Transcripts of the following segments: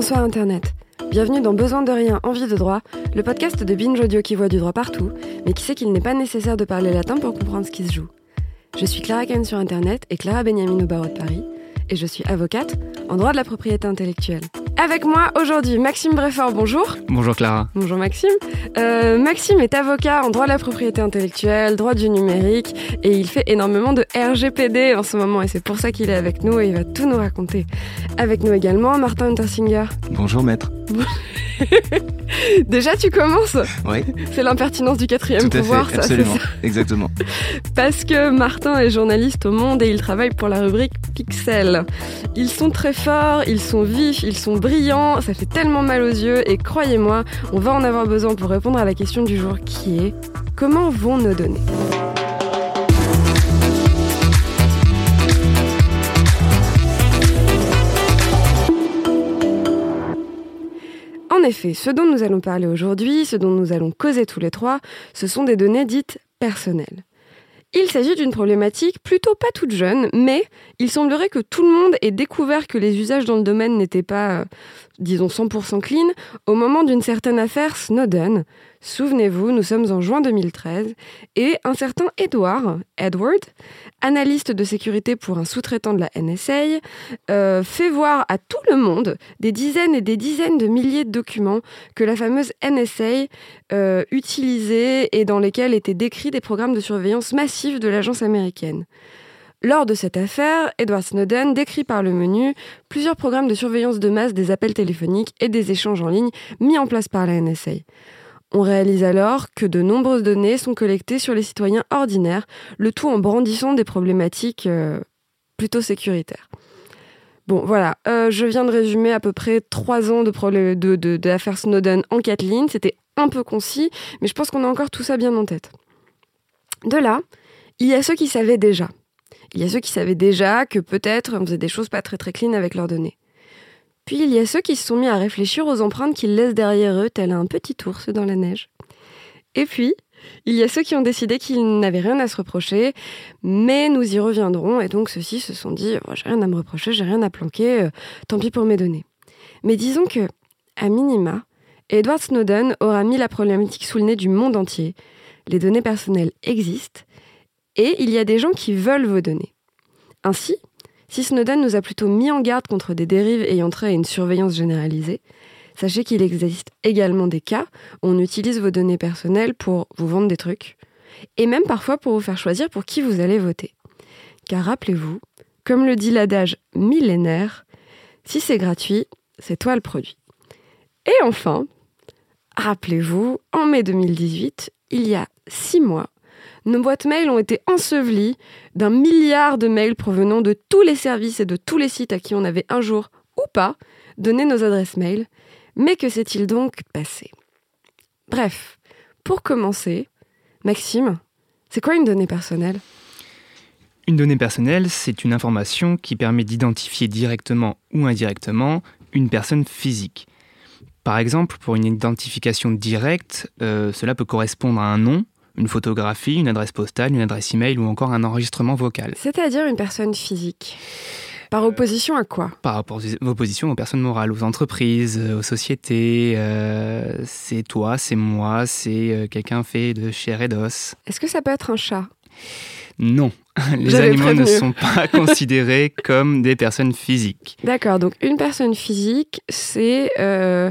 Bonsoir Internet. Bienvenue dans Besoin de rien, envie de droit, le podcast de Binge Audio qui voit du droit partout, mais qui sait qu'il n'est pas nécessaire de parler latin pour comprendre ce qui se joue. Je suis Clara Kahn sur Internet et Clara Benjamin au barreau de Paris, et je suis avocate en droit de la propriété intellectuelle. Avec moi aujourd'hui Maxime Breffort, bonjour. Bonjour Clara. Bonjour Maxime. Euh, Maxime est avocat en droit de la propriété intellectuelle, droit du numérique, et il fait énormément de RGPD en ce moment, et c'est pour ça qu'il est avec nous et il va tout nous raconter. Avec nous également Martin Untersinger. Bonjour maître. Déjà, tu commences Oui. C'est l'impertinence du quatrième Tout à pouvoir, fait, ça. absolument. c'est ça. Exactement. Parce que Martin est journaliste au Monde et il travaille pour la rubrique Pixel. Ils sont très forts, ils sont vifs, ils sont brillants, ça fait tellement mal aux yeux et croyez-moi, on va en avoir besoin pour répondre à la question du jour qui est comment vont nos données? En effet, ce dont nous allons parler aujourd'hui, ce dont nous allons causer tous les trois, ce sont des données dites personnelles. Il s'agit d'une problématique plutôt pas toute jeune, mais il semblerait que tout le monde ait découvert que les usages dans le domaine n'étaient pas, euh, disons, 100% clean au moment d'une certaine affaire Snowden. Souvenez-vous, nous sommes en juin 2013, et un certain Edward, Edward, analyste de sécurité pour un sous-traitant de la NSA, euh, fait voir à tout le monde des dizaines et des dizaines de milliers de documents que la fameuse NSA euh, utilisait et dans lesquels étaient décrits des programmes de surveillance massifs de l'agence américaine. Lors de cette affaire, Edward Snowden décrit par le menu plusieurs programmes de surveillance de masse des appels téléphoniques et des échanges en ligne mis en place par la NSA. On réalise alors que de nombreuses données sont collectées sur les citoyens ordinaires, le tout en brandissant des problématiques euh, plutôt sécuritaires. Bon, voilà, euh, je viens de résumer à peu près trois ans de, de, Snowden en quatre. C'était un peu concis, mais je pense qu'on a encore tout ça bien en tête. De là, il y a ceux qui savaient déjà. Il y a ceux qui savaient déjà que peut-être on faisait des choses pas très très clean avec leurs données. Puis il y a ceux qui se sont mis à réfléchir aux empreintes qu'ils laissent derrière eux, tel un petit ours dans la neige. Et puis, il y a ceux qui ont décidé qu'ils n'avaient rien à se reprocher, mais nous y reviendrons, et donc ceux-ci se sont dit oh, j'ai rien à me reprocher, j'ai rien à planquer, euh, tant pis pour mes données. Mais disons que, à minima, Edward Snowden aura mis la problématique sous le nez du monde entier. Les données personnelles existent, et il y a des gens qui veulent vos données. Ainsi, si Snowden nous a plutôt mis en garde contre des dérives ayant trait à une surveillance généralisée, sachez qu'il existe également des cas où on utilise vos données personnelles pour vous vendre des trucs, et même parfois pour vous faire choisir pour qui vous allez voter. Car rappelez-vous, comme le dit l'adage millénaire, si c'est gratuit, c'est toi le produit. Et enfin, rappelez-vous, en mai 2018, il y a six mois, nos boîtes mail ont été ensevelies d'un milliard de mails provenant de tous les services et de tous les sites à qui on avait un jour ou pas donné nos adresses mail. Mais que s'est-il donc passé? Bref, pour commencer, Maxime, c'est quoi une donnée personnelle? Une donnée personnelle, c'est une information qui permet d'identifier directement ou indirectement une personne physique. Par exemple, pour une identification directe, euh, cela peut correspondre à un nom, une photographie, une adresse postale, une adresse email ou encore un enregistrement vocal. C'est-à-dire une personne physique. Par opposition à quoi? Par aux oppositions aux personnes morales, aux entreprises, euh, aux sociétés, euh, c'est toi, c'est moi, c'est euh, quelqu'un fait de chair et d'os. Est-ce que ça peut être un chat? Non, les animaux ne sont pas considérés comme des personnes physiques. D'accord, donc une personne physique, c'est... euh,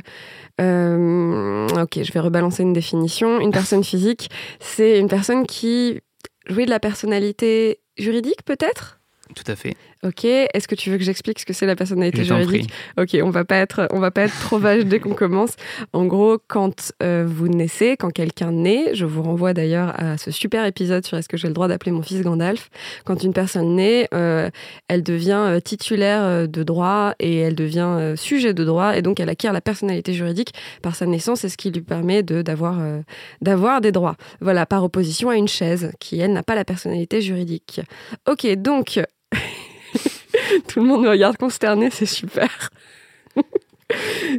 euh, ok, je vais rebalancer une définition. Une personne physique, c'est une personne qui jouit de la personnalité juridique, peut-être? Tout à fait. Ok, est-ce que tu veux que j'explique ce que c'est la personnalité juridique Ok, on va pas être, on va pas être trop vache dès qu'on commence. En gros, quand euh, vous naissez, quand quelqu'un naît, je vous renvoie d'ailleurs à ce super épisode sur est-ce que j'ai le droit d'appeler mon fils Gandalf. Quand une personne naît, euh, elle devient euh, titulaire de droit et elle devient sujet de droit et donc elle acquiert la personnalité juridique par sa naissance et ce qui lui permet de d'avoir euh, d'avoir des droits. Voilà, par opposition à une chaise qui elle n'a pas la personnalité juridique. Ok, donc tout le monde me regarde consterné, c'est super.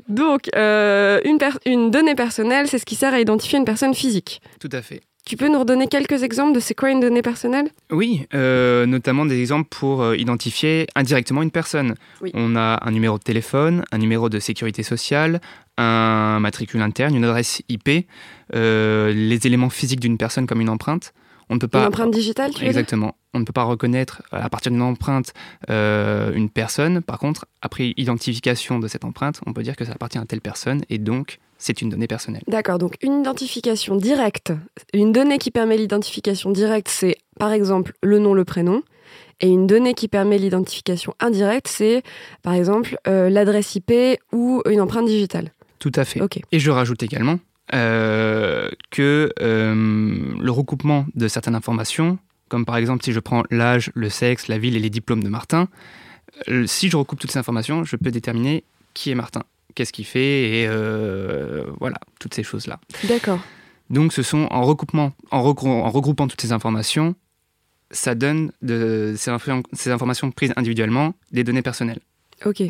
Donc, euh, une, donnée personnelle, c'est ce qui sert à identifier une personne physique. Tout à fait. Tu peux nous redonner quelques exemples de c'est quoi une donnée personnelle? Oui, euh, notamment des exemples pour euh, identifier indirectement une personne. On a un numéro de téléphone, un numéro de sécurité sociale, un matricule interne, une adresse IP, euh, les éléments physiques d'une personne comme une empreinte. On ne peut pas. Une empreinte digitale, tu Exactement. On ne peut pas reconnaître à partir d'une empreinte une personne. Par contre, après identification de cette empreinte, on peut dire que ça appartient à telle personne et donc c'est une donnée personnelle. D'accord, donc une identification directe, une donnée qui permet l'identification directe, c'est par exemple le nom, le prénom. Et une donnée qui permet l'identification indirecte, c'est par exemple euh, l'adresse IP ou une empreinte digitale. Tout à fait. Et je rajoute également euh, que euh, le recoupement de certaines informations, comme par exemple si je prends l'âge, le sexe, la ville et les diplômes de Martin, si je recoupe toutes ces informations, je peux déterminer qui est Martin qu'est-ce qu'il fait, et euh, voilà, toutes ces choses-là. D'accord. Donc ce sont en recoupement, en, regroupant toutes ces informations, ça donne de, ces, ces, informations prises individuellement des données personnelles. Ok.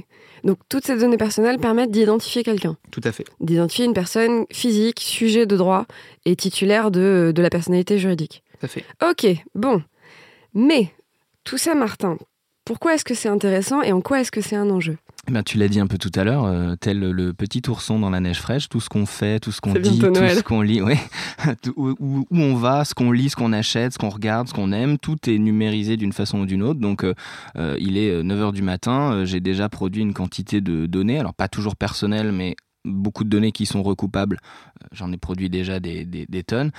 Donc toutes ces données personnelles permettent d'identifier quelqu'un. Tout à fait. D'identifier une personne physique, sujet de droit et titulaire de, de la personnalité juridique. Tout à fait. Ok, bon. Mais tout ça, Martin, pourquoi est-ce que c'est intéressant et en quoi est-ce que c'est un enjeu? Ben, tu l'as dit un peu tout à l'heure, euh, tel le petit ourson dans la neige fraîche, tout ce qu'on fait, tout ce qu'on dit, tout ce qu'on lit, ouais. où, où, on va, ce qu'on lit, ce qu'on achète, ce qu'on regarde, ce qu'on aime, tout est numérisé d'une façon ou d'une autre. Donc euh, euh, il est 9h du matin, j'ai déjà produit une quantité de données, alors pas toujours personnelles, mais beaucoup de données qui sont recoupables. J'en ai produit déjà des, des, tonnes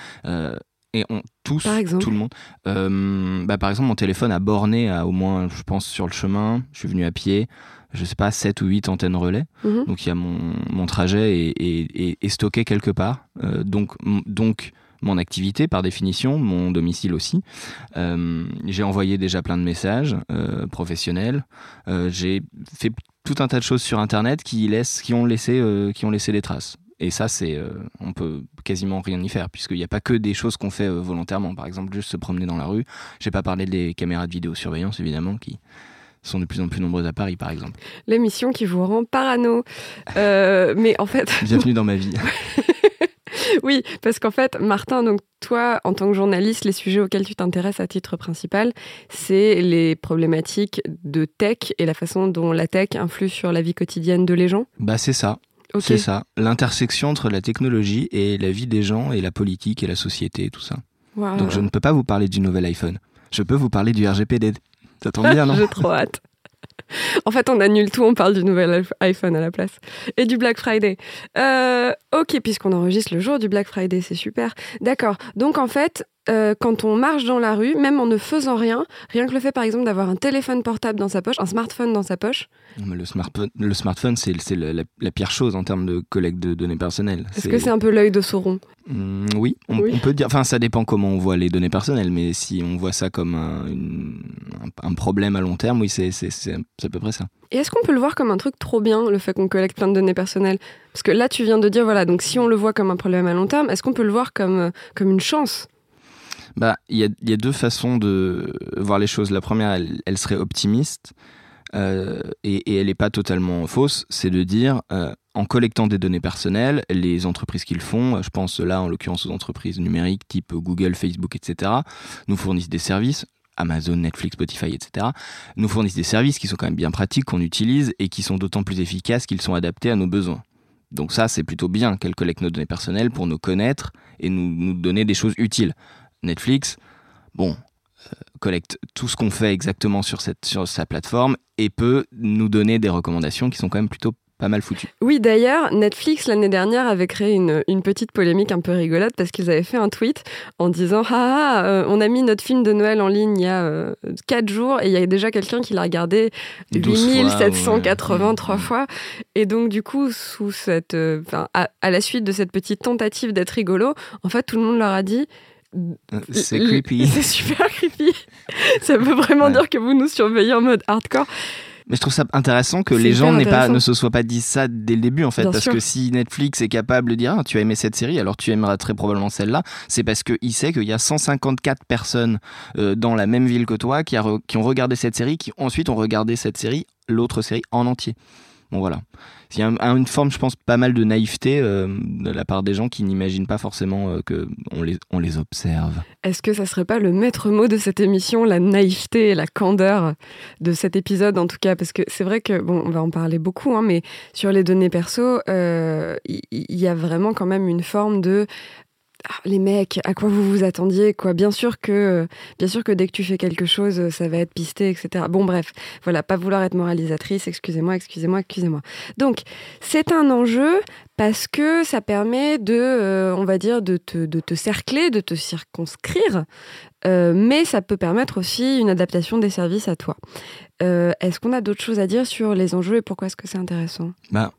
et on tous, tout le monde. bah, par exemple, mon téléphone a borné à au moins, je pense, sur le chemin. Je suis venu à pied je sais pas, 7 ou 8 antennes relais. Mhm. Donc il y a mon, mon trajet est, stocké quelque part. Euh, donc, donc mon activité par définition, mon domicile aussi. Euh, j'ai envoyé déjà plein de messages euh, professionnels. j'ai fait tout un tas de choses sur Internet qui, laissent, qui, ont, laissé, qui ont laissé des traces. Et ça, c'est, on peut quasiment rien y faire, puisqu'il n'y a pas que des choses qu'on fait volontairement. Par exemple, juste se promener dans la rue. J'ai pas parlé des caméras de vidéosurveillance, évidemment, qui, sont de plus en plus nombreuses à Paris, par exemple. L'émission qui vous rend parano. Euh, mais en fait. Bienvenue dans ma vie. oui, parce qu'en fait, Martin, donc toi, en tant que journaliste, les sujets auxquels tu t'intéresses à titre principal, c'est les problématiques de tech et la façon dont la tech influe sur la vie quotidienne de les gens. Bah c'est ça. C'est ça, l'intersection entre la technologie et la vie des gens et la politique et la société et tout ça. Donc je ne peux pas vous parler du nouvel iPhone. Je peux vous parler du RGPD. Ça tombe bien, non J'ai trop hâte. En fait, on annule tout, on parle du nouvel iPhone à la place. Et du Black Friday. Euh, ok, puisqu'on enregistre le jour du Black Friday, c'est super. D'accord. Donc, en fait, euh, quand on marche dans la rue, même en ne faisant rien, rien que le fait par exemple d'avoir un téléphone portable dans sa poche, un smartphone dans sa poche. le, smartphone, le smartphone, c'est la, pire chose en termes de collecte de données personnelles. Est-ce que c'est un peu l'œil de Sauron? Mmh, oui, on, peut dire. Enfin, ça dépend comment on voit les données personnelles, mais si on voit ça comme un, problème à long terme, oui, c'est à peu près ça. Et est-ce qu'on peut le voir comme un truc trop bien, le fait qu'on collecte plein de données personnelles? Parce que là, tu viens de dire, voilà, donc si on le voit comme un problème à long terme, est-ce qu'on peut le voir comme, euh, comme une chance? Bah, il y a, deux façons de voir les choses. La première, elle, serait optimiste euh, et, elle n'est pas totalement fausse. C'est de dire, euh, en collectant des données personnelles, les entreprises qui le font, je pense là en l'occurrence aux entreprises numériques type Google, Facebook, etc., nous fournissent des services. Amazon, Netflix, Spotify, etc., nous fournissent des services qui sont quand même bien pratiques, qu'on utilise et qui sont d'autant plus efficaces qu'ils sont adaptés à nos besoins. Donc ça, c'est plutôt bien qu'elles collectent nos données personnelles pour nous connaître et nous donner des choses utiles. Netflix, bon, euh, collecte tout ce qu'on fait exactement sur, cette, sur sa plateforme et peut nous donner des recommandations qui sont quand même plutôt pas mal foutues. Oui, d'ailleurs, Netflix l'année dernière avait créé une, une, petite polémique un peu rigolote parce qu'ils avaient fait un tweet en disant Ah, ah euh, on a mis notre film de Noël en ligne il y a 4 euh, jours et il y a déjà quelqu'un qui l'a regardé 8783 fois. Et donc, du coup, sous cette, à, à la suite de cette petite tentative d'être rigolo, en fait, tout le monde leur a dit c'est creepy. C'est super creepy. ça veut vraiment dire que vous nous surveillez en mode hardcore. Mais je trouve ça intéressant que les gens pas, ne se soient pas dit ça dès le début en fait. parce que si Netflix est capable de dire ah, tu as aimé cette série, alors tu aimeras très probablement celle-là, c'est parce qu'il sait qu'il y a 154 personnes euh, dans la même ville que toi qui, qui ont regardé cette série, qui ensuite ont regardé cette série, l'autre série en entier. Bon voilà. Il y a une forme, je pense, pas mal de naïveté euh, de la part des gens qui n'imaginent pas forcément euh, que on les, on les observe. Est-ce que ça serait pas le maître mot de cette émission, la naïveté et la candeur de cet épisode en tout cas? Parce que c'est vrai que, bon, on va en parler beaucoup, hein, mais sur les données perso, il y, a vraiment quand même une forme de ah, les mecs, à quoi vous vous attendiez quoi? Bien sûr que, bien sûr que dès que tu fais quelque chose, ça va être pisté, etc. Bon, bref, voilà, pas vouloir être moralisatrice. Excusez-moi, excusez-moi, excusez-moi. Donc, c'est un enjeu parce que ça permet de, euh, on va dire, de te, cercler, de te circonscrire, euh, mais ça peut permettre aussi une adaptation des services à toi. Euh, est-ce qu'on a d'autres choses à dire sur les enjeux et pourquoi est-ce que c'est intéressant? Bah,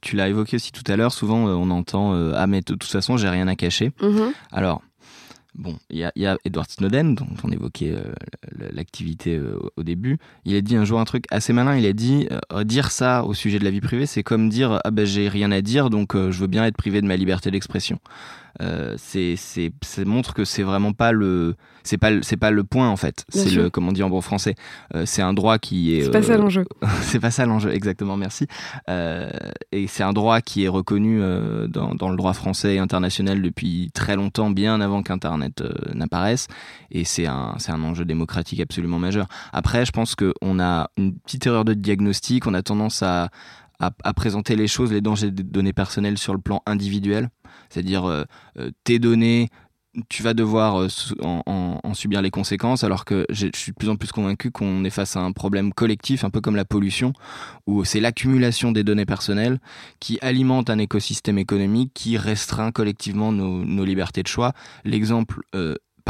tu l'as évoqué aussi tout à l'heure, souvent euh, on entend euh, Ah, mais de toute façon, j'ai rien à cacher. Mm-hmm. Alors, bon, il y, a Edward Snowden, dont on évoquait euh, l'activité au début. Il a dit un jour un truc assez malin il a dit Dire ça au sujet de la vie privée, c'est comme dire Ah, ben j'ai rien à dire, donc je veux bien être privé de ma liberté d'expression. Euh, c'est, c'est, ça montre que c'est vraiment pas le, c'est pas, c'est pas le point en fait. c'est le, comme on dit en bon français, euh, c'est un droit qui est. C'est pas ça euh, l'enjeu. c'est pas ça l'enjeu, exactement. Merci. et c'est un droit qui est reconnu dans, dans, le droit français et international depuis très longtemps, bien avant qu'Internet n'apparaisse. Et c'est un, c'est un enjeu démocratique absolument majeur. Après, je pense qu'on a une petite erreur de diagnostic. On a tendance à à, présenter les choses, les dangers des données personnelles sur le plan individuel. C'est-à-dire, euh, euh, tes données, tu vas devoir euh, en, subir les conséquences, alors que je suis de plus en plus convaincu qu'on est face à un problème collectif, un peu comme la pollution, où c'est l'accumulation des données personnelles qui alimente un écosystème économique qui restreint collectivement nos, libertés de choix. L'exemple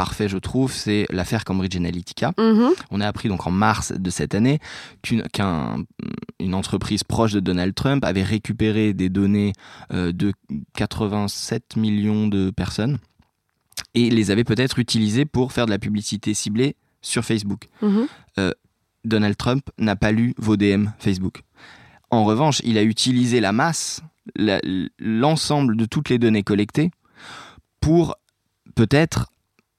parfait, je trouve, c'est l'affaire Cambridge Analytica. Mhm. On a appris donc en mars de cette année qu'une entreprise proche de Donald Trump avait récupéré des données euh, de 87 millions de personnes et les avait peut-être utilisées pour faire de la publicité ciblée sur Facebook. Mhm. Euh, Donald Trump n'a pas lu vos DM Facebook. En revanche, il a utilisé la masse, l'ensemble de toutes les données collectées pour peut-être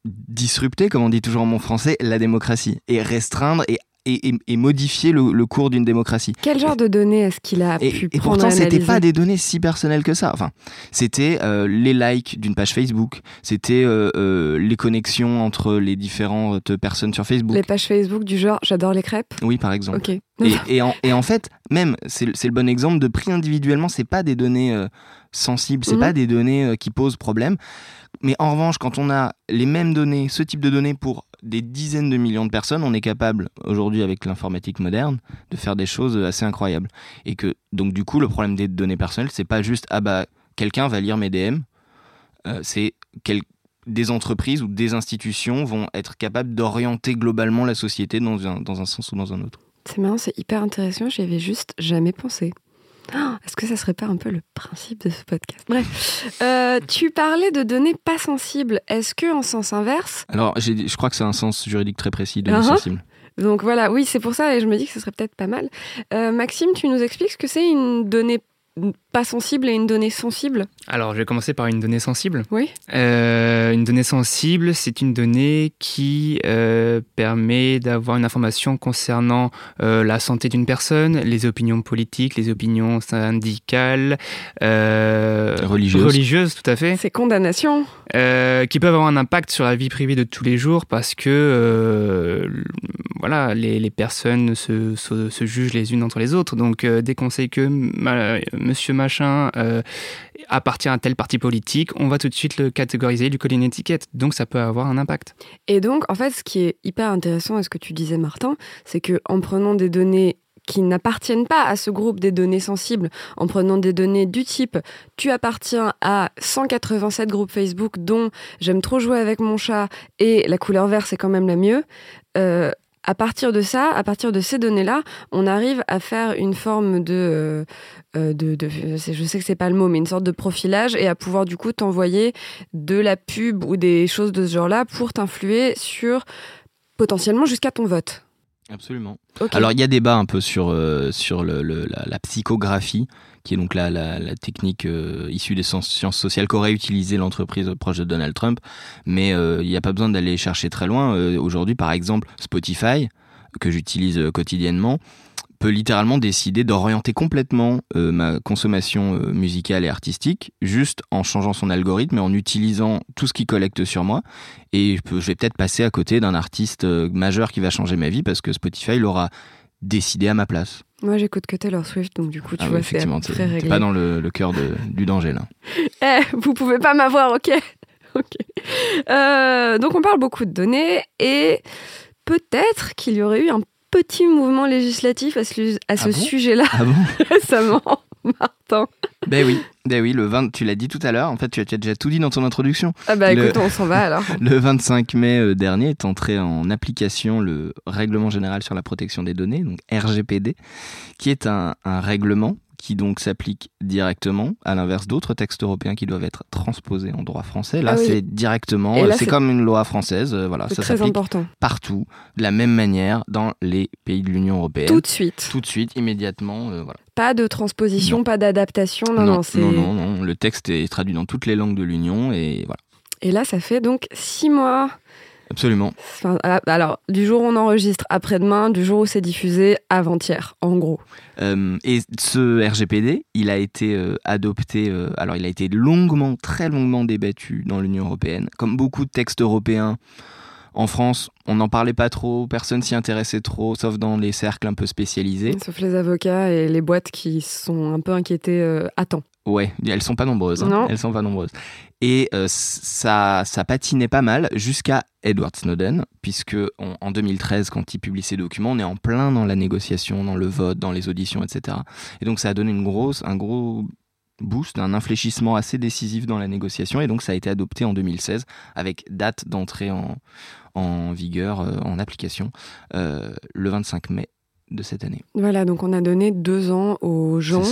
disrupter, comme on dit toujours en mon français, la démocratie et restreindre et et, modifier le, cours d'une démocratie. Quel genre de données est-ce qu'il a et, pu et pourtant, c'était pas des données si personnelles que ça. Enfin, c'était euh, les likes d'une page Facebook, c'était euh, euh, les connexions entre les différentes personnes sur Facebook. Les pages Facebook du genre j'adore les crêpes. Oui, par exemple. Ok. Et, en, et, en, fait, même, c'est le bon exemple de pris individuellement, c'est pas des données sensibles, c'est mhm. pas des données qui posent problème. Mais en revanche, quand on a les mêmes données, ce type de données pour des dizaines de millions de personnes, on est capable aujourd'hui avec l'informatique moderne de faire des choses assez incroyables. Et que donc du coup, le problème des données personnelles, c'est pas juste ah bah quelqu'un va lire mes DM, euh, c'est des entreprises ou des institutions vont être capables d'orienter globalement la société dans un, dans un sens ou dans un autre. C'est marrant, c'est hyper intéressant, j'y avais juste jamais pensé. Est-ce que ça serait pas un peu le principe de ce podcast? Bref, euh, tu parlais de données pas sensibles. Est-ce que en sens inverse? Alors, je crois que c'est un sens juridique très précis, données uh-huh. sensibles. Donc voilà, oui, c'est pour ça et je me dis que ce serait peut-être pas mal. Euh, Maxime, tu nous expliques ce que c'est une donnée pas sensible et une donnée sensible? Alors, je vais commencer par une donnée sensible. Oui. Euh, une donnée sensible, c'est une donnée qui euh, permet d'avoir une information concernant euh, la santé d'une personne, les opinions politiques, les opinions syndicales, religieuses. religieuses, tout à fait. Ces condamnations. qui peuvent avoir un impact sur la vie privée de tous les jours parce que voilà, les, personnes se, se, jugent les unes entre les autres. Donc, dès qu'on sait que monsieur machin euh, appartient à tel parti politique, on va tout de suite le catégoriser, lui coller une étiquette. Donc ça peut avoir un impact. Et donc, en fait, ce qui est hyper intéressant à ce que tu disais, Martin, c'est que en prenant des données qui n'appartiennent pas à ce groupe des données sensibles, en prenant des données du type tu appartiens à 187 groupes Facebook dont j'aime trop jouer avec mon chat et la couleur verte c'est quand même la mieux, euh, à partir de ça, à partir de ces données-là, on arrive à faire une forme de, euh, euh, de, je sais que c'est pas le mot, mais une sorte de profilage et à pouvoir du coup t'envoyer de la pub ou des choses de ce genre-là pour t'influer sur potentiellement jusqu'à ton vote. Absolument. Alors il y a débat un peu sur, euh, sur le, la, psychographie, qui est donc la, la, technique issue des sciences sociales qu'aurait utilisé l'entreprise proche de Donald Trump, mais il n'y a pas besoin d'aller chercher très loin. Aujourd'hui, par exemple, Spotify, que j'utilise quotidiennement, peut littéralement décider d'orienter complètement ma consommation musicale et artistique juste en changeant son algorithme et en utilisant tout ce qu'il collecte sur moi. Et je, je vais peut-être passer à côté d'un artiste majeur qui va changer ma vie parce que Spotify l'aura décidé à ma place. Moi, j'écoute que Taylor Swift, donc du coup, tu ah vois, c'est très réglé. pas dans le, cœur du danger, là. eh, vous pouvez pas m'avoir, ok Ok. Euh, donc, on parle beaucoup de données et peut-être qu'il y aurait eu un petit mouvement législatif à ce, à ce ah sujet-là ah bon? récemment, Martin. Ben oui, ben oui, le 20, tu l'as dit tout à l'heure, en fait tu as, déjà tout dit dans ton introduction. Ah bah écoute, on s'en va alors. le 25 mai euh, dernier est entré en application le Règlement général sur la protection des données, donc RGPD, qui est un, un règlement qui donc s'applique directement, à l'inverse d'autres textes européens qui doivent être transposés en droit français. Là, ah c'est directement, c'est comme une loi française, euh, voilà, ça s'applique partout, de la même manière dans les pays de l'Union européenne. Tout de suite. Tout de suite, immédiatement, euh, voilà. Pas de transposition, pas d'adaptation, non, non, non, non, non, le texte est traduit dans toutes les langues de l'Union et voilà. Et là, ça fait donc six mois Absolument. Ah, alors, du jour où on enregistre après-demain, du jour où c'est diffusé avant-hier, en gros. Euh, et ce RGPD, il a été euh, adopté, euh, alors il a été longuement, très longuement débattu dans l'Union européenne. Comme beaucoup de textes européens, en France, on n'en parlait pas trop, personne s'y intéressait trop, sauf dans les cercles un peu spécialisés. Sauf les avocats et les boîtes qui sont un peu inquiétés à temps. Ouais, elles sont pas nombreuses. Hein. Elles sont pas nombreuses. Et euh, ça, ça patinait pas mal jusqu'à Edward Snowden, puisque en 2013, quand il publie ses documents, on est en plein dans la négociation, dans le vote, dans les auditions, etc. Et donc ça a donné une grosse, un gros boost, un infléchissement assez décisif dans la négociation, et donc ça a été adopté en 2016 avec date d'entrée en, en vigueur, euh, en application, euh, le 25 mai de cette année. Voilà, donc on a donné deux ans aux gens,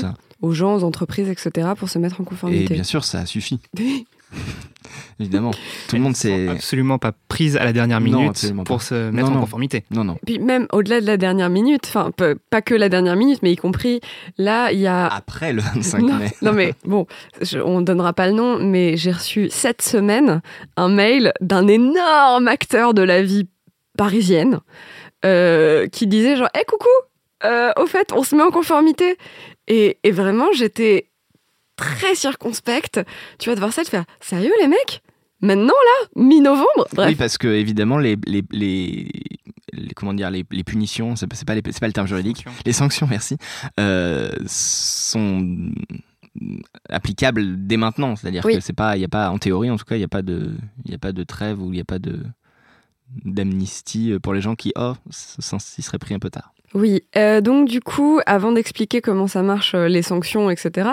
aux gens, aux entreprises, etc., pour se mettre en conformité. Et bien sûr, ça a suffi. Évidemment, tout le monde s'est absolument pas prise à la dernière minute pour se mettre en conformité. Non, non. Puis même au-delà de la dernière minute, enfin pas que la dernière minute, mais y compris là, il y a après le 25 mai. non mais bon, on donnera pas le nom, mais j'ai reçu cette semaine un mail d'un énorme acteur de la vie parisienne euh, qui disait genre, hé coucou, euh, au fait, on se met en conformité. Et, vraiment, j'étais très circonspecte. Tu vas devoir ça, de faire, sérieux les mecs? Maintenant là, mi-novembre? Oui, parce que évidemment les, les, les, comment dire les, punitions, c'est pas les, pas le terme juridique, les sanctions, merci, euh, sont applicables dès maintenant. C'est-à-dire que c'est pas, il y a pas en théorie en tout cas, il n'y a pas de, il y a pas de trêve ou il n'y a pas de d'amnistie pour les gens qui, oh, s'y seraient pris un peu tard. Oui, euh, donc du coup, avant d'expliquer comment ça marche, euh, les sanctions, etc.,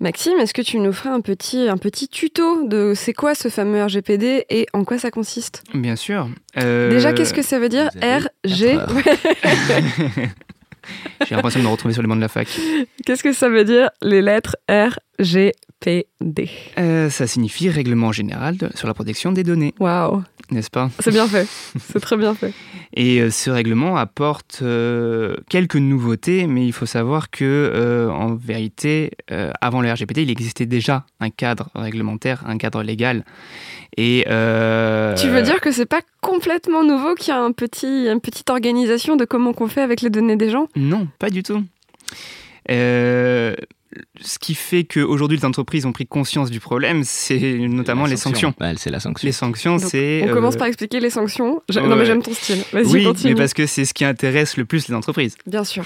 Maxime, est-ce que tu nous ferais un petit, un petit tuto de c'est quoi ce fameux RGPD et en quoi ça consiste? Bien sûr. Euh, Déjà, qu'est-ce que ça veut dire RG J'ai l'impression de me retrouver sur les bancs de la fac. Qu'est-ce que ça veut dire les lettres RGPD Ça signifie Règlement général sur la protection des données. Waouh n'est-ce pas? C'est bien fait, c'est très bien fait. Et euh, ce règlement apporte euh, quelques nouveautés, mais il faut savoir que euh, en vérité, avant le RGPD, il existait déjà un cadre réglementaire, un cadre légal. Et tu veux dire que c'est pas complètement nouveau qu'il y a un petit, une petite organisation de comment qu'on fait avec les données des gens? Non, pas du tout. Euh, ce qui fait qu'aujourd'hui les entreprises ont pris conscience du problème, c'est notamment les sanctions. Bah, c'est la sanction. Les sanctions, c'est. On commence euh, par expliquer les sanctions. Non, mais j'aime ton style. Vas-y, oui, continue. mais parce que c'est ce qui intéresse le plus les entreprises. Bien sûr.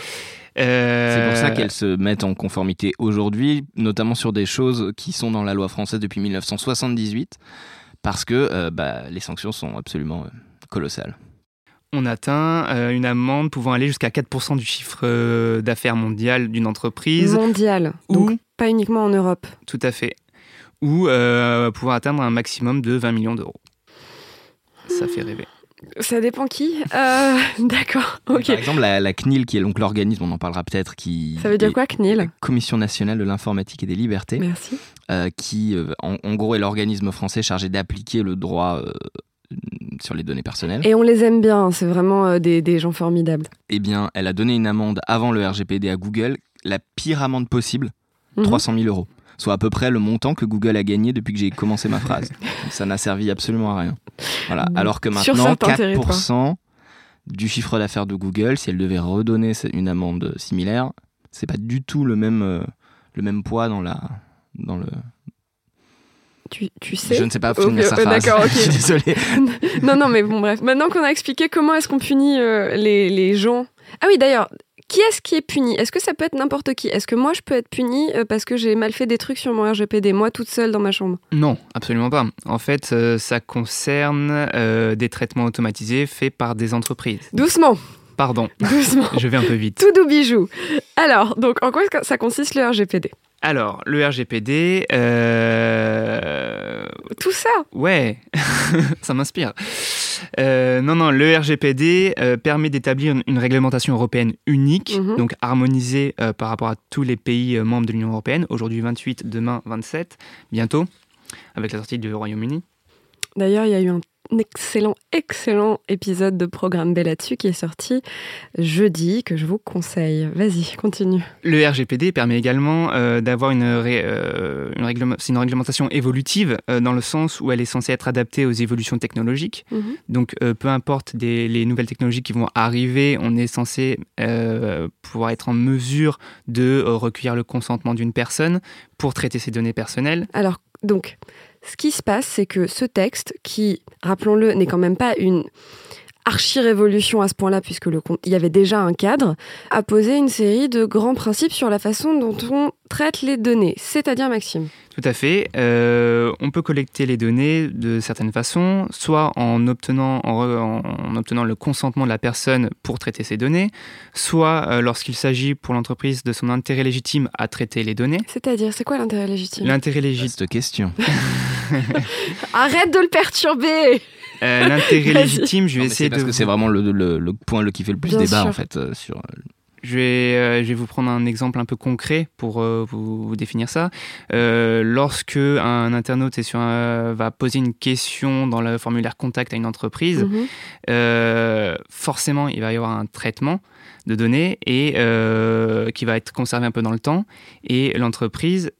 Euh, c'est pour ça qu'elles se mettent en conformité aujourd'hui, notamment sur des choses qui sont dans la loi française depuis 1978, parce que euh, bah, les sanctions sont absolument colossales on atteint euh, une amende pouvant aller jusqu'à 4% du chiffre euh, d'affaires mondial d'une entreprise. Mondial, donc pas uniquement en Europe. Tout à fait. Ou euh, pouvoir atteindre un maximum de 20 millions d'euros. Ça fait rêver. Ça dépend qui. D'accord. Par exemple, la, CNIL, qui est donc l'organisme, on en parlera peut-être, qui. Ça veut dire quoi, CNIL? Commission nationale de l'informatique et des libertés. Merci. qui, en, gros, est l'organisme français chargé d'appliquer le droit sur les données personnelles. Et on les aime bien, c'est vraiment euh, des, gens formidables. Eh bien, elle a donné une amende avant le RGPD à Google, la pire amende possible, 300 mhm. 000 euros. Soit à peu près le montant que Google a gagné depuis que j'ai commencé ma phrase. ça n'a servi absolument à rien. Voilà. Alors que maintenant, 4% du chiffre d'affaires de Google, si elle devait redonner une amende similaire, c'est pas du tout le même, euh, le même poids dans la, dans le, tu, tu, sais Je ne sais pas finir sa phrase. D'accord, ok. Je suis désolé. non, non, mais bon, bref. Maintenant qu'on a expliqué comment est-ce qu'on punit euh, les, les, gens. Ah oui, d'ailleurs, qui est-ce qui est puni? Est-ce que ça peut être n'importe qui? Est-ce que moi, je peux être puni euh, parce que j'ai mal fait des trucs sur mon RGPD, moi toute seule dans ma chambre? Non, absolument pas. En fait, euh, ça concerne des traitements automatisés faits par des entreprises. Doucement Pardon. Doucement. je vais un peu vite. Tout doux bijou. Alors, donc, en quoi ça consiste le RGPD alors, le RGPD. Euh, Tout ça? Ouais, ça m'inspire. Euh, non, non, le RGPD euh, permet d'établir une, réglementation européenne unique, mhm. donc harmonisée par rapport à tous les pays membres de l'Union européenne. Aujourd'hui 28, demain 27, bientôt, avec la sortie du Royaume-Uni. D'ailleurs, il y a eu un excellent, excellent épisode de Programme B là-dessus qui est sorti jeudi, que je vous conseille. Vas-y, continue. Le RGPD permet également euh, d'avoir une, euh, une, une, réglementation évolutive euh, dans le sens où elle est censée être adaptée aux évolutions technologiques. Mhm. Donc, peu importe les nouvelles technologies qui vont arriver, on est censé pouvoir être en mesure de recueillir le consentement d'une personne pour traiter ses données personnelles. Alors, donc, ce qui se passe, c'est que ce texte, qui, rappelons-le, n'est quand même pas une archi-révolution à ce point-là, puisque le, il y avait déjà un cadre, a posé une série de grands principes sur la façon dont on traite les données. C'est-à-dire, Maxime Tout à fait. Euh, on peut collecter les données de certaines façons, soit en obtenant, en, obtenant le consentement de la personne pour traiter ces données, soit euh, lorsqu'il s'agit pour l'entreprise de son intérêt légitime à traiter les données. C'est-à-dire, c'est quoi l'intérêt légitime? L'intérêt légitime. question. Arrête de le perturber euh, L'intérêt légitime, je vais essayer parce de. que c'est vraiment le, le, point le qui fait le plus débat en fait euh, sur. Euh, je vais, je vais vous prendre un exemple un peu concret pour vous, définir ça. lorsque un internaute est sur va poser une question dans le formulaire contact à une entreprise, mhm. forcément, il va y avoir un traitement de données et qui va être conservé un peu dans le temps. Et l'entreprise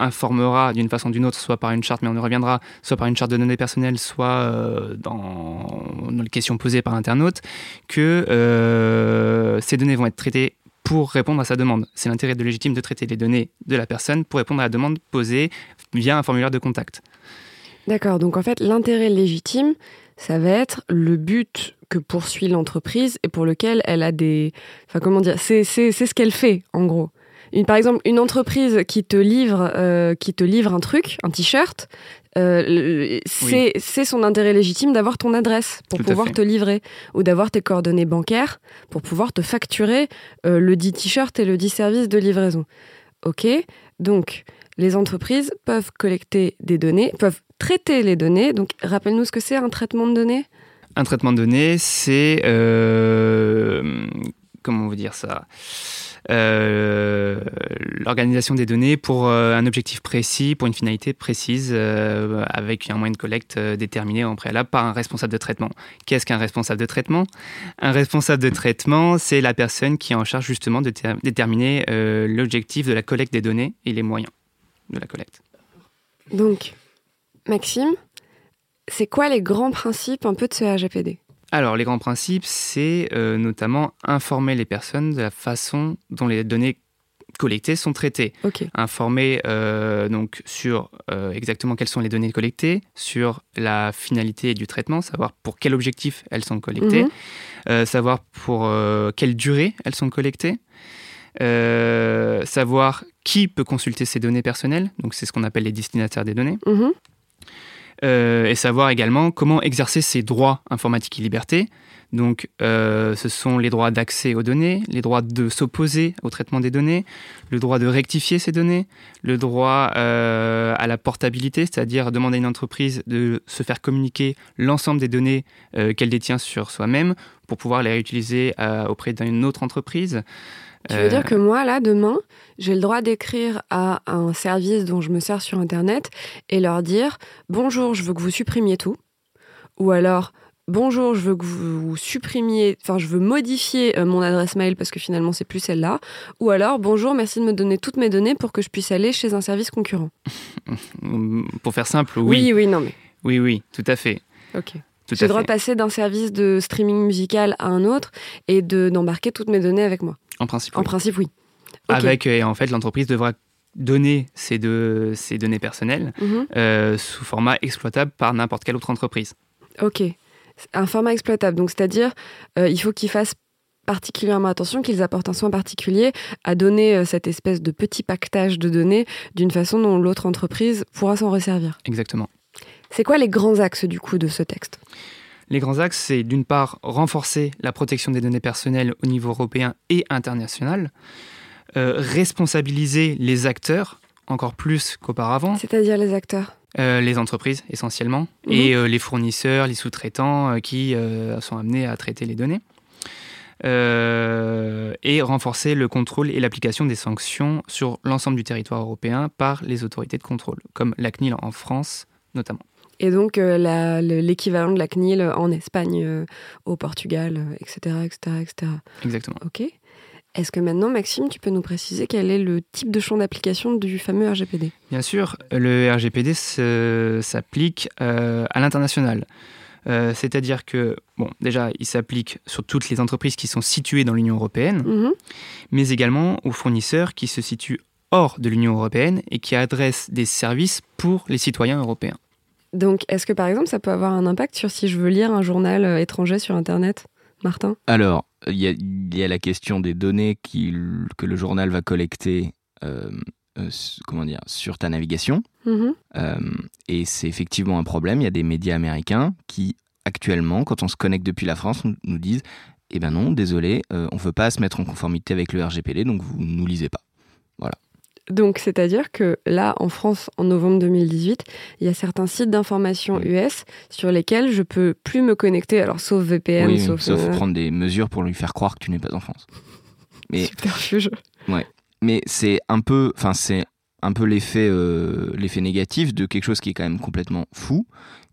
informera d'une façon ou d'une autre, soit par une charte, mais on y reviendra, soit par une charte de données personnelles, soit euh, dans, les questions posées par l'internaute, que euh, ces données vont être traitées pour répondre à sa demande. C'est l'intérêt de légitime de traiter les données de la personne pour répondre à la demande posée via un formulaire de contact. D'accord, donc en fait l'intérêt légitime, ça va être le but que poursuit l'entreprise et pour lequel elle a des... Enfin comment dire, c'est ce qu'elle fait en gros par exemple, une entreprise qui te livre, euh, qui te livre un truc, un t-shirt, euh, c'est son intérêt légitime d'avoir ton adresse pour pouvoir te livrer ou d'avoir tes coordonnées bancaires pour pouvoir te facturer euh, le dit t-shirt et le dit service de livraison. Ok, donc les entreprises peuvent collecter des données, peuvent traiter les données. Donc rappelle-nous ce que c'est un traitement de données? Un traitement de données, c'est comment veut dire ça euh, l'organisation des données pour euh, un objectif précis, pour une finalité précise, euh, avec un moyen de collecte déterminé en préalable par un responsable de traitement. Qu'est-ce qu'un responsable de traitement? Un responsable de traitement, c'est la personne qui est en charge justement de déterminer l'objectif de la collecte des données et les moyens de la collecte. Donc, Maxime, c'est quoi les grands principes un peu de ce RGPD alors, les grands principes, c'est euh, notamment informer les personnes de la façon dont les données collectées sont traitées. Informer euh, donc sur euh, exactement quelles sont les données collectées, sur la finalité du traitement, savoir pour quel objectif elles sont collectées, mhm. savoir pour quelle durée elles sont collectées, savoir qui peut consulter ces données personnelles, donc c'est ce qu'on appelle les destinataires des données. Mhm. Euh, et savoir également comment exercer ses droits informatiques et libertés. Donc, euh, ce sont les droits d'accès aux données, les droits de s'opposer au traitement des données, le droit de rectifier ces données, le droit euh, à la portabilité, c'est-à-dire demander à une entreprise de se faire communiquer l'ensemble des données qu'elle détient sur soi-même pour pouvoir les réutiliser auprès d'une autre entreprise. Tu veux dire euh, que moi, là, demain, j'ai le droit d'écrire à un service dont je me sers sur Internet et leur dire Bonjour, je veux que vous supprimiez tout. Ou alors Bonjour, je veux que vous supprimiez, enfin, je veux modifier euh, mon adresse mail parce que finalement, c'est plus celle-là. Ou alors Bonjour, merci de me donner toutes mes données pour que je puisse aller chez un service concurrent. pour faire simple, oui. Oui, oui, non, mais. Oui, oui, tout à fait. Ok. Droit de passer d'un service de streaming musical à un autre et d'embarquer toutes mes données avec moi. En principe. En principe, oui. Avec, et en fait, l'entreprise devra donner ces, deux, ces données personnelles mhm. euh, sous format exploitable par n'importe quelle autre entreprise. Ok. Un format exploitable, donc c'est-à-dire euh, il faut qu'ils fassent particulièrement attention, qu'ils apportent un soin particulier à donner euh, cette espèce de petit pactage de données d'une façon dont l'autre entreprise pourra s'en resservir. Exactement. C'est quoi les grands axes du coup de ce texte? Les grands axes, c'est d'une part renforcer la protection des données personnelles au niveau européen et international, euh, responsabiliser les acteurs encore plus qu'auparavant. C'est-à-dire les acteurs? Euh, Les entreprises essentiellement, mhm. et euh, les fournisseurs, les sous-traitants qui sont amenés à traiter les données. et renforcer le contrôle et l'application des sanctions sur l'ensemble du territoire européen par les autorités de contrôle, comme la CNIL en France notamment. Et donc l'équivalent de la CNIL en Espagne, au Portugal, etc., etc., etc. Exactement. Ok. Est-ce que maintenant, Maxime, tu peux nous préciser quel est le type de champ d'application du fameux RGPD Bien sûr, le RGPD s'applique euh, à l'international. Euh, c'est-à-dire que, bon, déjà, il s'applique sur toutes les entreprises qui sont situées dans l'Union européenne, mhm. mais également aux fournisseurs qui se situent hors de l'Union européenne et qui adressent des services pour les citoyens européens. Donc, est-ce que par exemple, ça peut avoir un impact sur si je veux lire un journal euh, étranger sur Internet Martin? Alors, il y, a, la question des données que le journal va collecter euh, euh, comment dire, sur ta navigation. Mm-hmm. Euh, et c'est effectivement un problème. Il y a des médias américains qui, actuellement, quand on se connecte depuis la France, nous, disent Eh ben non, désolé, on ne veut pas se mettre en conformité avec le RGPD, donc vous ne nous lisez pas. Voilà. Donc, c'est-à-dire que là, en France, en novembre 2018, il y a certains sites d'information US sur lesquels je peux plus me connecter, alors sauf VPN, sauf, sauf euh, prendre des mesures pour lui faire croire que tu n'es pas en France. Mais Superfuge. Ouais. Mais c'est un peu, enfin c'est un peu l'effet euh, l'effet négatif de quelque chose qui est quand même complètement fou,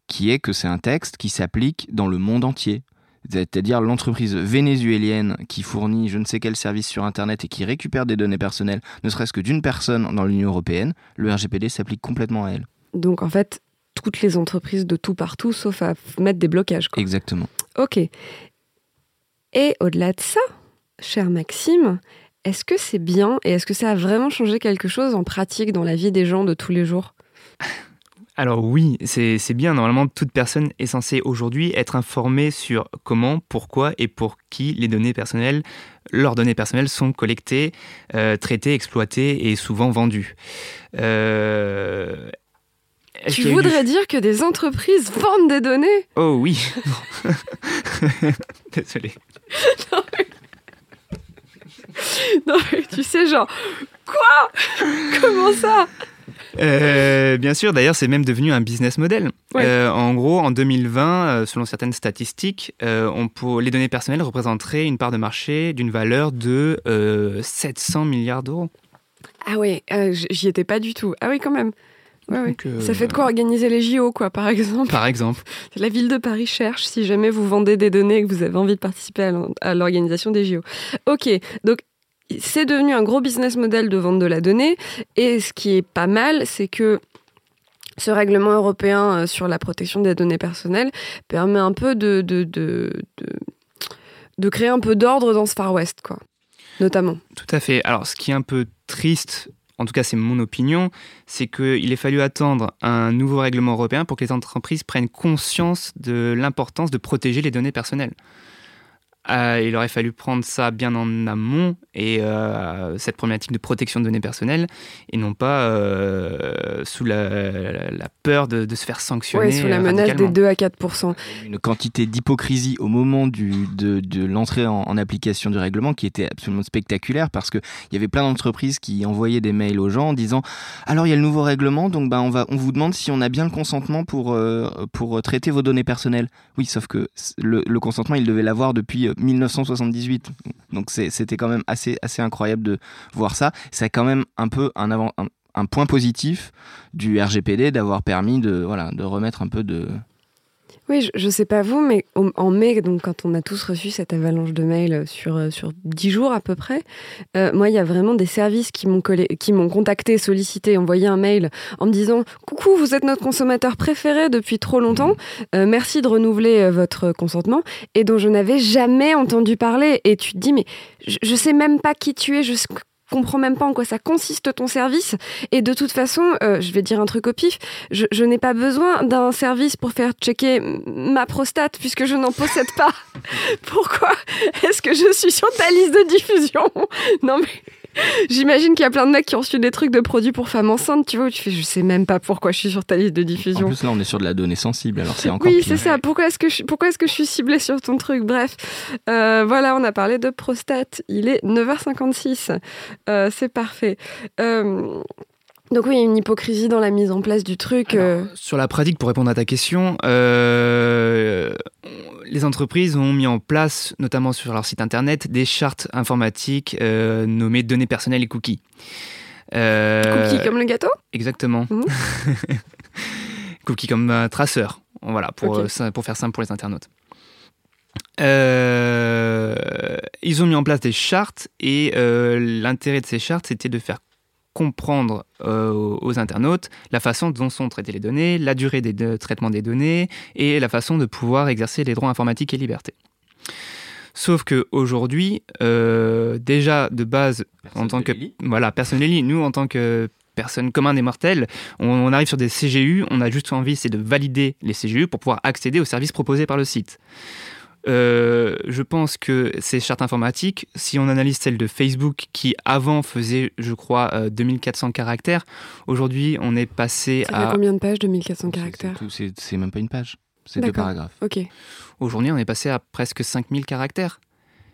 qui est que c'est un texte qui s'applique dans le monde entier c'est-à-dire l'entreprise vénézuélienne qui fournit je ne sais quel service sur Internet et qui récupère des données personnelles, ne serait-ce que d'une personne dans l'Union européenne, le RGPD s'applique complètement à elle. Donc en fait, toutes les entreprises de tout partout, sauf à mettre des blocages. Exactement. Ok. Et au-delà de ça, cher Maxime, est-ce que c'est bien et est-ce que ça a vraiment changé quelque chose en pratique dans la vie des gens de tous les jours? alors oui, c'est bien. Normalement, toute personne est censée aujourd'hui être informée sur comment, pourquoi et pour qui les données personnelles, leurs données personnelles sont collectées, euh, traitées, exploitées et souvent vendues. Euh, tu voudrais dire que des entreprises vendent des données? Oh oui. Désolé. non mais tu sais genre quoi? Comment ça? Euh, bien sûr, d'ailleurs, c'est même devenu un business model. Euh, en gros, en 2020, euh, selon certaines statistiques, on les données personnelles représenteraient une part de marché d'une valeur de 700 milliards d'euros. Ah oui, j'y étais pas du tout. Ah oui, quand même. Ça fait de quoi organiser les JO, quoi, par exemple. Par exemple. La ville de Paris cherche si jamais vous vendez des données et que vous avez envie de participer à l'organisation des JO. Ok, donc c'est devenu un gros business model de vente de la donnée. Et ce qui est pas mal, c'est que ce règlement européen euh, sur la protection des données personnelles permet un peu de, de, de, de, créer un peu d'ordre dans ce Far West, quoi, notamment. Tout à fait. Alors, ce qui est un peu triste, en tout cas c'est mon opinion, c'est qu'il ait fallu attendre un nouveau règlement européen pour que les entreprises prennent conscience de l'importance de protéger les données personnelles. Euh, il aurait fallu prendre ça bien en amont et euh, cette problématique de protection de données personnelles et non pas euh, sous la, peur de, se faire sanctionner. Oui, sous la menace des 2 à 4% Une quantité d'hypocrisie au moment du, de, l'entrée en, application du règlement qui était absolument spectaculaire parce qu'il y avait plein d'entreprises qui envoyaient des mails aux gens en disant alors il y a le nouveau règlement donc ben, on, va, on vous demande si on a bien le consentement pour, pour traiter vos données personnelles. Oui, sauf que le, le consentement il devait l'avoir depuis 1978. Donc c'était quand même assez, assez incroyable de voir ça. C'est quand même un peu un, un, point positif du RGPD d'avoir permis de, voilà, de remettre un peu de... Oui, je, ne sais pas vous, mais en mai, donc quand on a tous reçu cette avalanche de mails sur euh, sur dix jours à peu près, euh, moi il y a vraiment des services qui m'ont qui m'ont contacté, sollicité, envoyé un mail en me disant coucou, vous êtes notre consommateur préféré depuis trop longtemps, euh, merci de renouveler votre consentement et dont je n'avais jamais entendu parler. Et tu te dis mais je, je sais même pas qui tu es, comprends même pas en quoi ça consiste ton service. Et de toute façon, euh, je vais dire un truc au pif, je, je n'ai pas besoin d'un service pour faire checker ma prostate puisque je n'en possède pas. Pourquoi est-ce que je suis sur ta liste de diffusion? Non mais J'imagine qu'il y a plein de mecs qui ont reçu des trucs de produits pour femmes enceintes, tu vois, tu fais, je sais même pas pourquoi je suis sur ta liste de diffusion. En plus, là, on est sur de la donnée sensible, alors c'est encore Oui, c'est ça. Pourquoi est-ce que, je, pourquoi est-ce que je suis ciblée sur ton truc? Bref, euh, voilà, on a parlé de prostate. Il est 9h56. Euh, c'est parfait. Euh, donc oui, il y a une hypocrisie dans la mise en place du truc. Sur la pratique, pour répondre à ta question, euh, les entreprises ont mis en place, notamment sur leur site internet, des chartes informatiques euh, nommées données personnelles et cookies. Euh, cookies comme le gâteau? Exactement. Mhm. cookies comme un traceur. Voilà, pour, euh, pour faire simple pour les internautes. ils ont mis en place des chartes et l'intérêt de ces chartes, c'était de faire comprendre euh, aux internautes la façon dont sont traitées les données, la durée des de traitement des données et la façon de pouvoir exercer les droits informatiques et libertés. Sauf que aujourd'hui, euh, déjà de base, en tant que voilà, personne nous en tant que personnes communes et mortelles, on, on, arrive sur des CGU, on a juste envie c'est de valider les CGU pour pouvoir accéder aux services proposés par le site. Euh, je pense que ces chartes informatiques, si on analyse celle de Facebook, qui avant faisait, je crois, 2400 euh, caractères, aujourd'hui on est passé Ça à. Fait combien de pages 2400 caractères C'est même pas une page, c'est deux paragraphes. Ok. Aujourd'hui on est passé à presque 5000 caractères.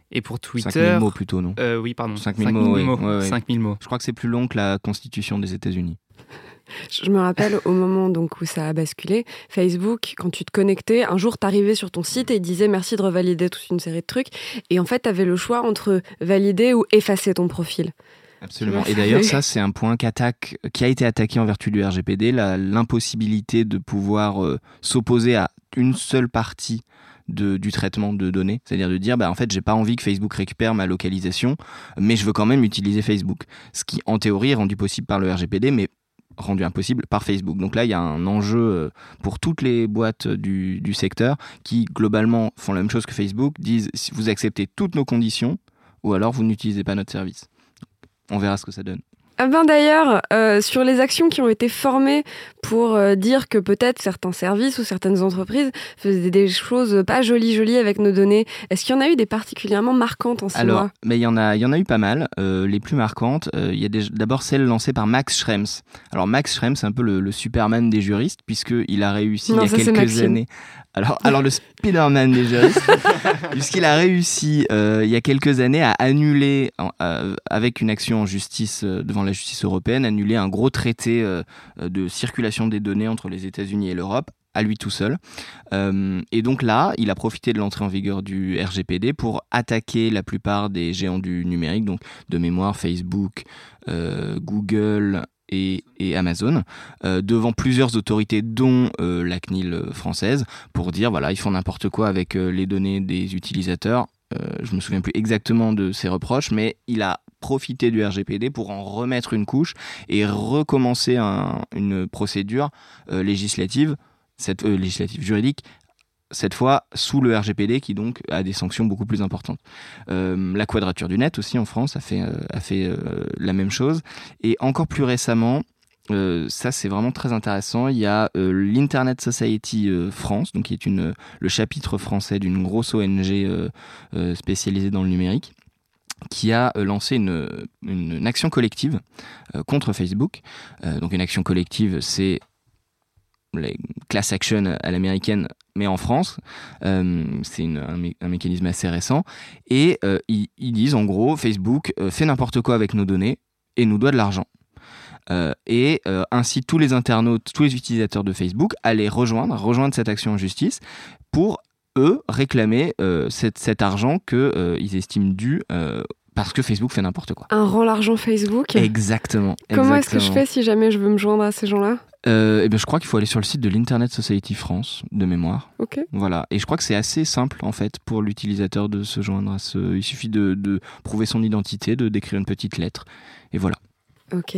Et pour Twitter. 5000 mots plutôt, non euh, Oui, pardon. 5000 mots. mots. 5000 mots. Je crois que c'est plus long que la constitution des États-Unis. Je me rappelle au moment donc où ça a basculé, Facebook, quand tu te connectais, un jour t'arrivais sur ton site et il disait merci de revalider toute une série de trucs. Et en fait, tu avais le choix entre valider ou effacer ton profil. Absolument. Et d'ailleurs, ça, c'est un point qui a été attaqué en vertu du RGPD, l'impossibilité de pouvoir euh, s'opposer à une seule partie du traitement de données, c'est-à-dire de dire bah en fait j'ai pas envie que Facebook récupère ma localisation, mais je veux quand même utiliser Facebook, ce qui en théorie est rendu possible par le RGPD, mais rendu impossible par Facebook. Donc là, il y a un enjeu euh, pour toutes les boîtes du, secteur qui, globalement, font la même chose que Facebook, disent vous acceptez toutes nos conditions ou alors vous n'utilisez pas notre service. On verra ce que ça donne. Ah ben d'ailleurs, euh, sur les actions qui ont été formées pour euh, dire que peut-être certains services ou certaines entreprises faisaient des choses pas jolies jolies avec nos données, est-ce qu'il y en a eu des particulièrement marquantes en ce Alors, mais il y en a, il y en a eu pas mal. Euh, les plus marquantes, il y a d'abord celle lancée par Max Schrems. Alors Max Schrems, c'est un peu le, le, Superman des juristes puisqu'il a réussi il y a quelques années alors, alors le Spider-Man des juristes, puisqu'il a réussi euh, il y a quelques années à annuler, euh, avec une action en justice euh, devant la justice européenne, annuler un gros traité de circulation des données entre les États-Unis et l'Europe à lui tout seul. et donc là, il a profité de l'entrée en vigueur du RGPD pour attaquer la plupart des géants du numérique, donc de mémoire Facebook, Google, et, Amazon euh, devant plusieurs autorités dont euh, la CNIL française pour dire voilà ils font n'importe quoi avec euh, les données des utilisateurs. Je me souviens plus exactement de ses reproches mais il a profité du RGPD pour en remettre une couche et recommencer une procédure législative législative juridique cette fois sous le RGPD qui donc a des sanctions beaucoup plus importantes. Euh, la Quadrature du Net aussi en France a fait, euh, a fait euh, la même chose. Et encore plus récemment, ça c'est vraiment très intéressant, il y a l'Internet Society France, donc qui est une, le chapitre français d'une grosse ONG spécialisée dans le numérique qui a lancé une, une, action collective contre Facebook. donc une action collective, c'est les class action à l'américaine, mais en France. Euh, c'est un, mécanisme assez récent. Et euh, ils, disent en gros, Facebook euh, fait n'importe quoi avec nos données et nous doit de l'argent. et ainsi tous les internautes, tous les utilisateurs de Facebook à les rejoindre, rejoindre cette action en justice pour eux réclamer cet, argent qu'ils estiment dû parce que Facebook fait n'importe quoi. Un rend l'argent Facebook? Exactement. Comment est-ce que je fais si jamais je veux me joindre à ces gens-là? Euh, eh bien, Je crois qu'il faut aller sur le site de l'Internet Society France, de mémoire. Ok. Voilà. Et je crois que c'est assez simple, en fait, pour l'utilisateur de se joindre à ce. Il suffit de, de prouver son identité, de d'écrire une petite lettre. Et voilà. Ok.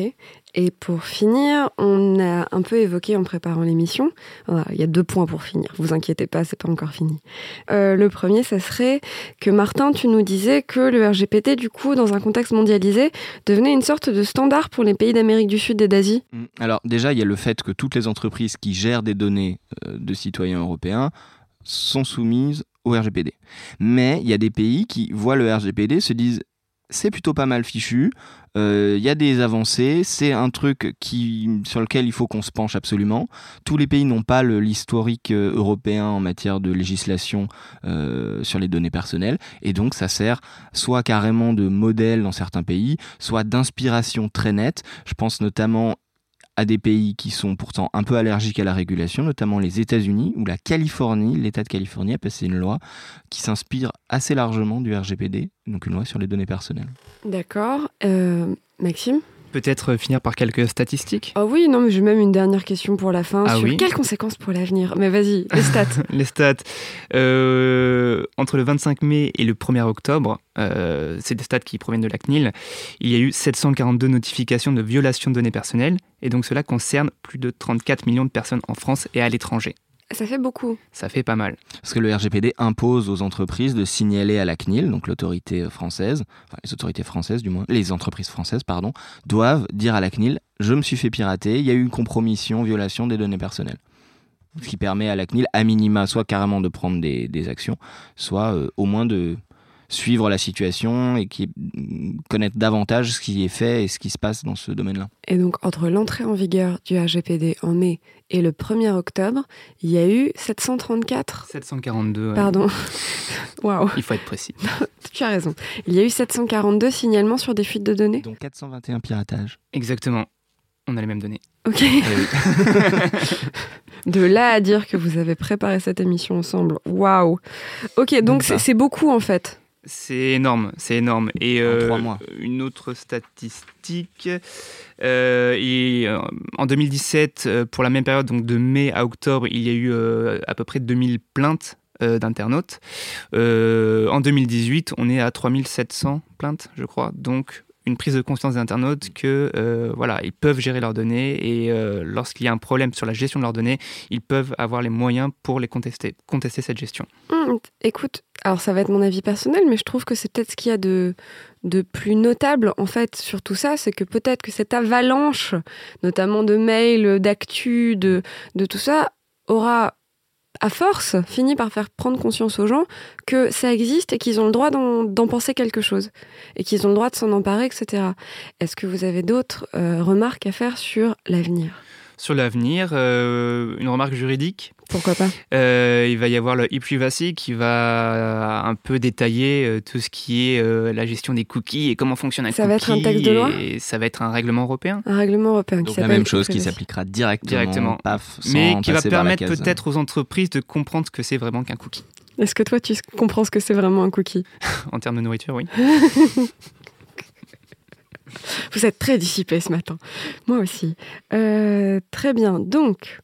Et pour finir, on a un peu évoqué en préparant l'émission, il y a deux points pour finir, vous inquiétez pas, c'est pas encore fini. Euh, le premier, ça serait que Martin, tu nous disais que le RGPD, du coup, dans un contexte mondialisé, devenait une sorte de standard pour les pays d'Amérique du Sud et d'Asie. Mm. Alors déjà, il y a le fait que toutes les entreprises qui gèrent des données euh, de citoyens européens sont soumises au RGPD. Mais il y a des pays qui voient le RGPD, se disent c'est plutôt pas mal fichu. Il euh, y a des avancées, c'est un truc qui, sur lequel il faut qu'on se penche absolument. Tous les pays n'ont pas l'historique euh, européen en matière de législation euh, sur les données personnelles, et donc ça sert soit carrément de modèle dans certains pays, soit d'inspiration très nette. Je pense notamment à des pays qui sont pourtant un peu allergiques à la régulation, notamment les États-Unis, où la Californie, l'État de Californie a passé une loi qui s'inspire assez largement du RGPD, donc une loi sur les données personnelles. D'accord. Euh, Maxime? Peut-être finir par quelques statistiques Ah oui, non, mais j'ai même une dernière question pour la fin. Ah sur quelles conséquences pour l'avenir Mais vas-y, les stats. les stats. Euh, entre le 25 mai et le 1er octobre, euh, c'est des stats qui proviennent de la CNIL, il y a eu 742 notifications de violation de données personnelles, et donc cela concerne plus de 34 millions de personnes en France et à l'étranger. Ça fait beaucoup. Ça fait pas mal. Parce que le RGPD impose aux entreprises de signaler à la CNIL, donc l'autorité française, enfin les autorités françaises du moins, les entreprises françaises, pardon, doivent dire à la CNIL je me suis fait pirater, il y a eu une compromission, violation des données personnelles. Ce qui permet à la CNIL, à minima, soit carrément de prendre des, actions, soit euh, au moins de suivre la situation et qui connaître davantage ce qui est fait et ce qui se passe dans ce domaine-là. Et donc, entre l'entrée en vigueur du RGPD en mai et le 1er octobre, il y a eu 734 742. Pardon. Waouh. Il faut être précis. tu as raison. Il y a eu 742 signalements sur des fuites de données. Donc 421 piratages. Exactement. On a les mêmes données. Ok. Eh de là à dire que vous avez préparé cette émission ensemble, waouh. Ok, donc c'est beaucoup en fait. C'est énorme, c'est énorme. Et euh, une autre statistique, euh, et, euh, en 2017, pour la même période, donc de mai à octobre, il y a eu à peu près 2000 plaintes d'internautes. en 2018, on est à 3700 plaintes, je crois. Donc une prise de conscience des internautes que euh, voilà, ils peuvent gérer leurs données et euh, lorsqu'il y a un problème sur la gestion de leurs données, ils peuvent avoir les moyens pour les contester, contester cette gestion. Mmh, écoute, alors ça va être mon avis personnel, mais je trouve que c'est peut-être ce qu'il y a de, de plus notable en fait sur tout ça, c'est que peut-être que cette avalanche, notamment de mails, d'actu, de, de tout ça, aura à force, finit par faire prendre conscience aux gens que ça existe et qu'ils ont le droit d'en penser quelque chose et qu'ils ont le droit de s'en emparer, etc. Est-ce que vous avez d'autres euh, remarques à faire sur l'avenir? Sur l'avenir, euh, une remarque juridique pourquoi pas euh, Il va y avoir le e-privacy qui va un peu détailler euh, tout ce qui est euh, la gestion des cookies et comment fonctionne un ça cookie. Ça va être un texte de loi Et ça va être un règlement européen. Un règlement européen qui s'appelle la même chose qui s'appliquera directement, directement. Paf, mais qui va permettre peut-être aux entreprises de comprendre ce que c'est vraiment qu'un cookie. Est-ce que toi tu comprends ce que c'est vraiment un cookie? En termes de nourriture, oui. Vous êtes très dissipé ce matin. Moi aussi. très bien. Donc,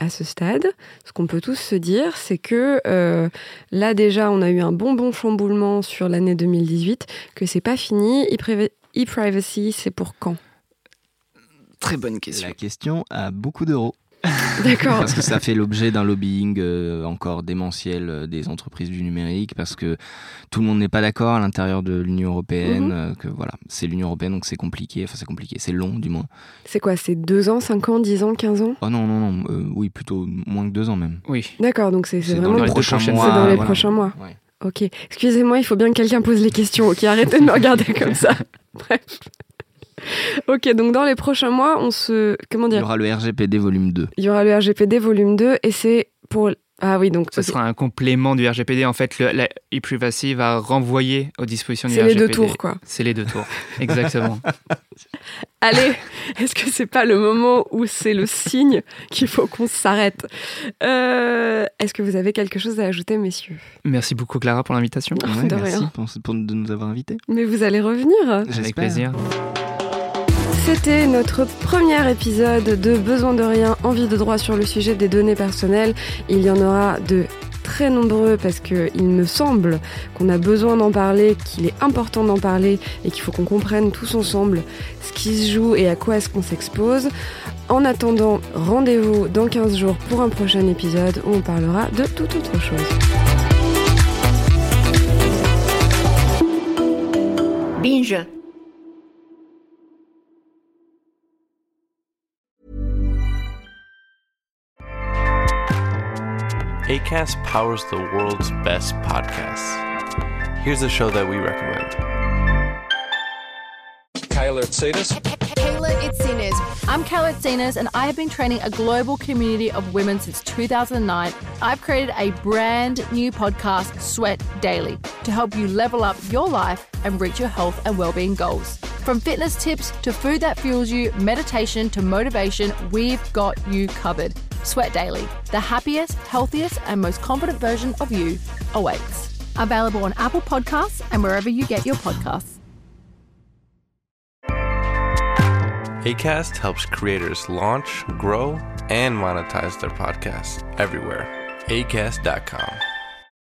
à ce stade, ce qu'on peut tous se dire, c'est que euh, là déjà, on a eu un bon bon chamboulement sur l'année 2018, que c'est pas fini. E-privacy, c'est pour quand? Très bonne question. La question a beaucoup d'euros. D'accord. parce que ça fait l'objet d'un lobbying euh, encore démentiel euh, des entreprises du numérique, parce que tout le monde n'est pas d'accord à l'intérieur de l'Union européenne, mhm. euh, que voilà, c'est l'Union européenne, donc c'est compliqué, enfin c'est compliqué, c'est long du moins. C'est quoi, c'est 2 ans, 5 ans, 10 ans, 15 ans? Oh non, non, non, oui, plutôt moins que 2 ans même. Oui. D'accord, donc c'est vraiment dans les prochains mois. C'est dans les prochains mois. Ok, excusez-moi, il faut bien que quelqu'un pose les questions, ok, arrêtez de me regarder comme ça. Bref. ok, donc dans les prochains mois, on se. Comment dire? Il y aura le RGPD volume 2. Il y aura le RGPD volume 2 et c'est pour. Ah oui, donc. Ce sera un complément du RGPD. En fait, le, la e-privacy va renvoyer aux dispositions du RGPD. C'est les deux tours, quoi. C'est les deux tours, exactement. Allez, est-ce que c'est pas le moment où c'est le signe qu'il faut qu'on s'arrête? Euh, Est-ce que vous avez quelque chose à ajouter, messieurs? Merci beaucoup, Clara, pour l'invitation. merci pour, de nous avoir invités. Mais vous allez revenir Avec plaisir. C'était notre premier épisode de Besoin de rien, envie de droit sur le sujet des données personnelles. Il y en aura de très nombreux parce qu'il me semble qu'on a besoin d'en parler, qu'il est important d'en parler et qu'il faut qu'on comprenne tous ensemble ce qui se joue et à quoi est-ce qu'on s'expose. En attendant, rendez-vous dans 15 jours pour un prochain épisode où on parlera de toute autre chose. Binge ACAST powers the world's best podcasts. Here's a show that we recommend. Kayla Itsinas. Kayla Itsinas. I'm Kayla Itsinas, and I have been training a global community of women since 2009. I've created a brand new podcast, Sweat Daily, to help you level up your life and reach your health and well-being goals. From fitness tips to food that fuels you, meditation to motivation, we've got you covered. Sweat Daily, the happiest, healthiest, and most confident version of you awaits. Available on Apple Podcasts and wherever you get your podcasts. ACAST helps creators launch, grow, and monetize their podcasts everywhere. ACAST.com.